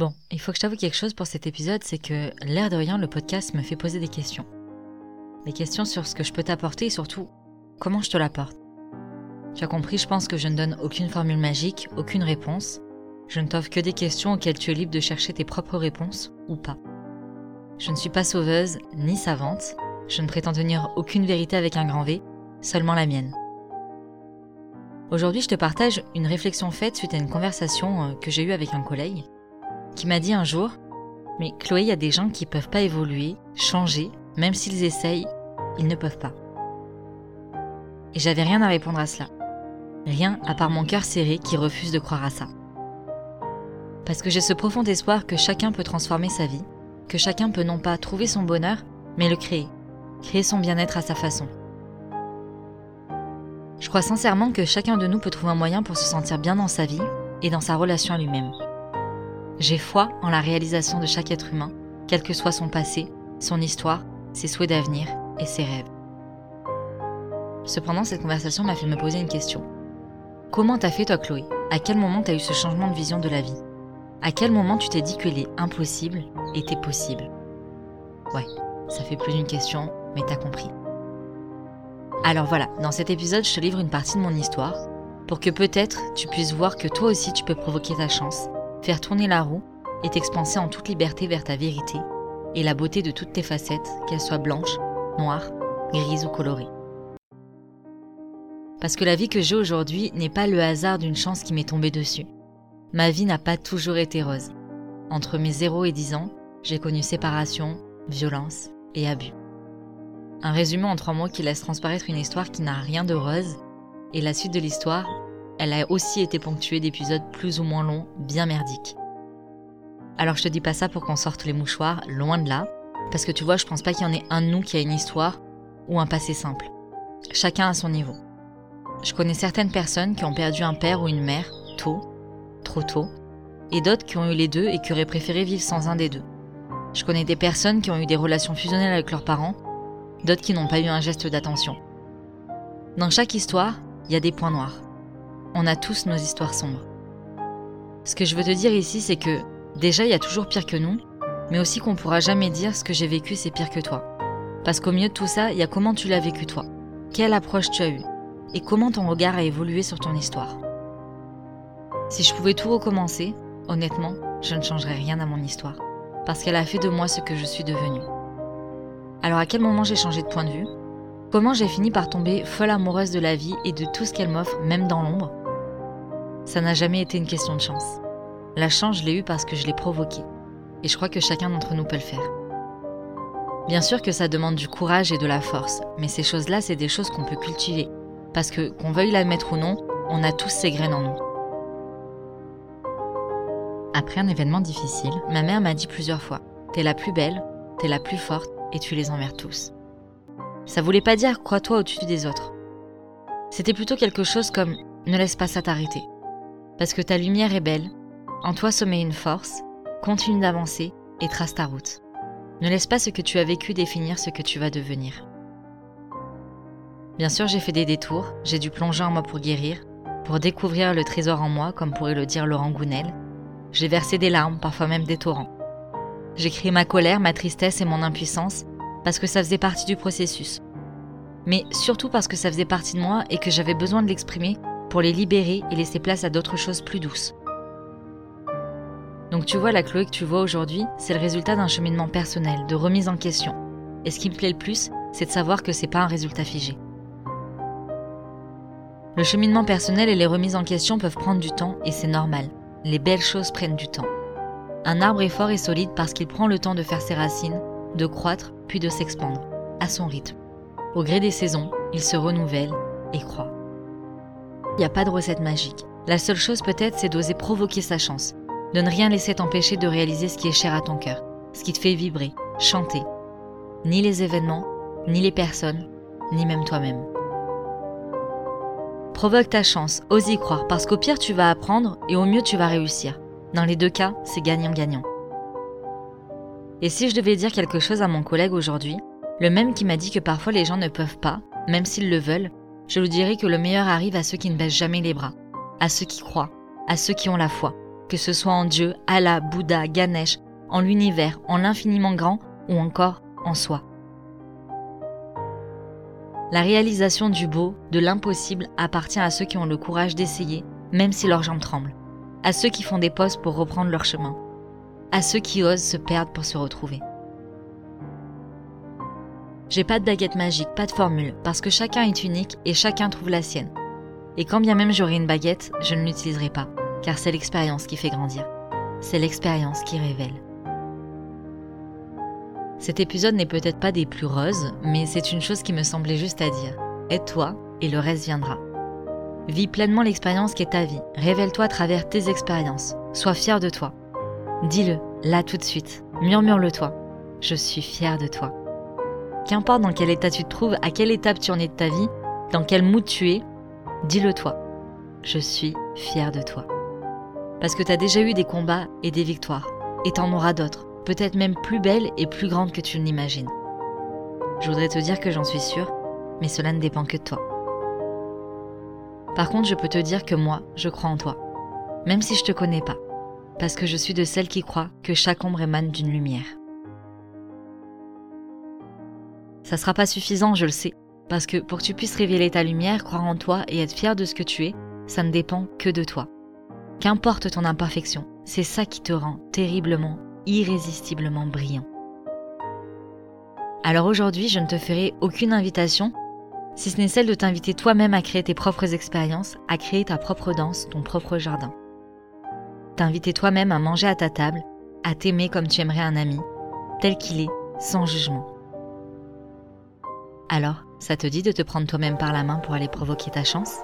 Bon, il faut que je t'avoue quelque chose pour cet épisode, c'est que l'air de rien, le podcast me fait poser des questions. Des questions sur ce que je peux t'apporter et surtout comment je te l'apporte. Tu as compris, je pense que je ne donne aucune formule magique, aucune réponse. Je ne t'offre que des questions auxquelles tu es libre de chercher tes propres réponses ou pas. Je ne suis pas sauveuse ni savante. Je ne prétends tenir aucune vérité avec un grand V, seulement la mienne. Aujourd'hui, je te partage une réflexion faite suite à une conversation euh, que j'ai eue avec un collègue qui m'a dit un jour Mais Chloé, il y a des gens qui peuvent pas évoluer, changer, même s'ils essayent, ils ne peuvent pas. Et j'avais rien à répondre à cela. Rien à part mon cœur serré qui refuse de croire à ça. Parce que j'ai ce profond espoir que chacun peut transformer sa vie, que chacun peut non pas trouver son bonheur, mais le créer, créer son bien-être à sa façon. Je crois sincèrement que chacun de nous peut trouver un moyen pour se sentir bien dans sa vie et dans sa relation à lui-même. J'ai foi en la réalisation de chaque être humain, quel que soit son passé, son histoire, ses souhaits d'avenir et ses rêves. Cependant, cette conversation m'a fait me poser une question. Comment t'as fait toi Chloé? À quel moment t'as eu ce changement de vision de la vie? À quel moment tu t'es dit que les impossibles étaient possibles? Ouais, ça fait plus d'une question, mais t'as compris. Alors voilà, dans cet épisode, je te livre une partie de mon histoire pour que peut-être tu puisses voir que toi aussi tu peux provoquer ta chance faire tourner la roue et t'expanser en toute liberté vers ta vérité et la beauté de toutes tes facettes, qu'elles soient blanches, noires, grises ou colorées. Parce que la vie que j'ai aujourd'hui n'est pas le hasard d'une chance qui m'est tombée dessus. Ma vie n'a pas toujours été rose. Entre mes 0 et 10 ans, j'ai connu séparation, violence et abus. Un résumé en trois mots qui laisse transparaître une histoire qui n'a rien de rose, et la suite de l'histoire elle a aussi été ponctuée d'épisodes plus ou moins longs, bien merdiques. Alors je te dis pas ça pour qu'on sorte les mouchoirs, loin de là, parce que tu vois, je pense pas qu'il y en ait un de nous qui a une histoire ou un passé simple. Chacun à son niveau. Je connais certaines personnes qui ont perdu un père ou une mère tôt, trop tôt, et d'autres qui ont eu les deux et qui auraient préféré vivre sans un des deux. Je connais des personnes qui ont eu des relations fusionnelles avec leurs parents, d'autres qui n'ont pas eu un geste d'attention. Dans chaque histoire, il y a des points noirs. On a tous nos histoires sombres. Ce que je veux te dire ici, c'est que déjà, il y a toujours pire que nous, mais aussi qu'on pourra jamais dire ce que j'ai vécu, c'est pire que toi. Parce qu'au milieu de tout ça, il y a comment tu l'as vécu toi, quelle approche tu as eue, et comment ton regard a évolué sur ton histoire. Si je pouvais tout recommencer, honnêtement, je ne changerais rien à mon histoire, parce qu'elle a fait de moi ce que je suis devenue. Alors à quel moment j'ai changé de point de vue? Comment j'ai fini par tomber folle amoureuse de la vie et de tout ce qu'elle m'offre, même dans l'ombre? Ça n'a jamais été une question de chance. La chance, je l'ai eue parce que je l'ai provoquée. Et je crois que chacun d'entre nous peut le faire. Bien sûr que ça demande du courage et de la force, mais ces choses-là, c'est des choses qu'on peut cultiver. Parce que, qu'on veuille l'admettre ou non, on a tous ces graines en nous. Après un événement difficile, ma mère m'a dit plusieurs fois T'es la plus belle, t'es la plus forte, et tu les envers tous. Ça voulait pas dire crois-toi au-dessus des autres. C'était plutôt quelque chose comme ne laisse pas ça t'arrêter parce que ta lumière est belle, en toi sommeille une force, continue d'avancer et trace ta route. Ne laisse pas ce que tu as vécu définir ce que tu vas devenir. Bien sûr, j'ai fait des détours, j'ai dû plonger en moi pour guérir, pour découvrir le trésor en moi, comme pourrait le dire Laurent Gounel. J'ai versé des larmes, parfois même des torrents. J'ai crié ma colère, ma tristesse et mon impuissance, parce que ça faisait partie du processus. Mais surtout parce que ça faisait partie de moi et que j'avais besoin de l'exprimer pour les libérer et laisser place à d'autres choses plus douces. Donc tu vois, la Chloé que tu vois aujourd'hui, c'est le résultat d'un cheminement personnel, de remise en question. Et ce qui me plaît le plus, c'est de savoir que c'est pas un résultat figé. Le cheminement personnel et les remises en question peuvent prendre du temps et c'est normal. Les belles choses prennent du temps. Un arbre est fort et solide parce qu'il prend le temps de faire ses racines, de croître, puis de s'expandre. à son rythme. Au gré des saisons, il se renouvelle et croit. Il n'y a pas de recette magique. La seule chose peut-être, c'est d'oser provoquer sa chance, de ne rien laisser t'empêcher de réaliser ce qui est cher à ton cœur, ce qui te fait vibrer, chanter. Ni les événements, ni les personnes, ni même toi-même. Provoque ta chance, ose y croire, parce qu'au pire tu vas apprendre et au mieux tu vas réussir. Dans les deux cas, c'est gagnant-gagnant. Et si je devais dire quelque chose à mon collègue aujourd'hui, le même qui m'a dit que parfois les gens ne peuvent pas, même s'ils le veulent, je lui dirais que le meilleur arrive à ceux qui ne baissent jamais les bras, à ceux qui croient, à ceux qui ont la foi, que ce soit en Dieu, Allah, Bouddha, Ganesh, en l'univers, en l'infiniment grand ou encore en soi. La réalisation du beau, de l'impossible, appartient à ceux qui ont le courage d'essayer, même si leurs jambes tremblent, à ceux qui font des pauses pour reprendre leur chemin, à ceux qui osent se perdre pour se retrouver. J'ai pas de baguette magique, pas de formule, parce que chacun est unique et chacun trouve la sienne. Et quand bien même j'aurai une baguette, je ne l'utiliserai pas, car c'est l'expérience qui fait grandir. C'est l'expérience qui révèle. Cet épisode n'est peut-être pas des plus roses, mais c'est une chose qui me semblait juste à dire. Aide-toi et le reste viendra. Vis pleinement l'expérience qui est ta vie. Révèle-toi à travers tes expériences. Sois fier de toi. Dis-le, là tout de suite. Murmure-le-toi. Je suis fier de toi. Qu'importe dans quel état tu te trouves, à quelle étape tu en es de ta vie, dans quel mood tu es, dis-le toi. Je suis fier de toi. Parce que tu as déjà eu des combats et des victoires, et t'en auras d'autres, peut-être même plus belles et plus grandes que tu ne l'imagines. Je voudrais te dire que j'en suis sûre, mais cela ne dépend que de toi. Par contre, je peux te dire que moi, je crois en toi, même si je te connais pas, parce que je suis de celles qui croient que chaque ombre émane d'une lumière. Ça sera pas suffisant, je le sais, parce que pour que tu puisses révéler ta lumière, croire en toi et être fier de ce que tu es, ça ne dépend que de toi. Qu'importe ton imperfection, c'est ça qui te rend terriblement, irrésistiblement brillant. Alors aujourd'hui, je ne te ferai aucune invitation, si ce n'est celle de t'inviter toi-même à créer tes propres expériences, à créer ta propre danse, ton propre jardin. T'inviter toi-même à manger à ta table, à t'aimer comme tu aimerais un ami, tel qu'il est, sans jugement. Alors, ça te dit de te prendre toi-même par la main pour aller provoquer ta chance?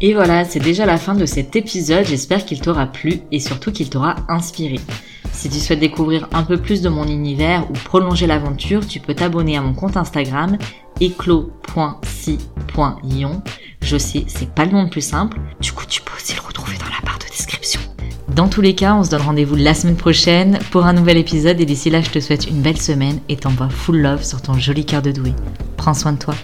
Et voilà, c'est déjà la fin de cet épisode. J'espère qu'il t'aura plu et surtout qu'il t'aura inspiré. Si tu souhaites découvrir un peu plus de mon univers ou prolonger l'aventure, tu peux t'abonner à mon compte Instagram éclos.si.ion. Je sais, c'est pas le nom le plus simple. Du coup, tu peux aussi le retrouver dans la barre de description. Dans tous les cas, on se donne rendez-vous la semaine prochaine pour un nouvel épisode et d'ici là, je te souhaite une belle semaine et t'envoie full love sur ton joli cœur de doué. Prends soin de toi.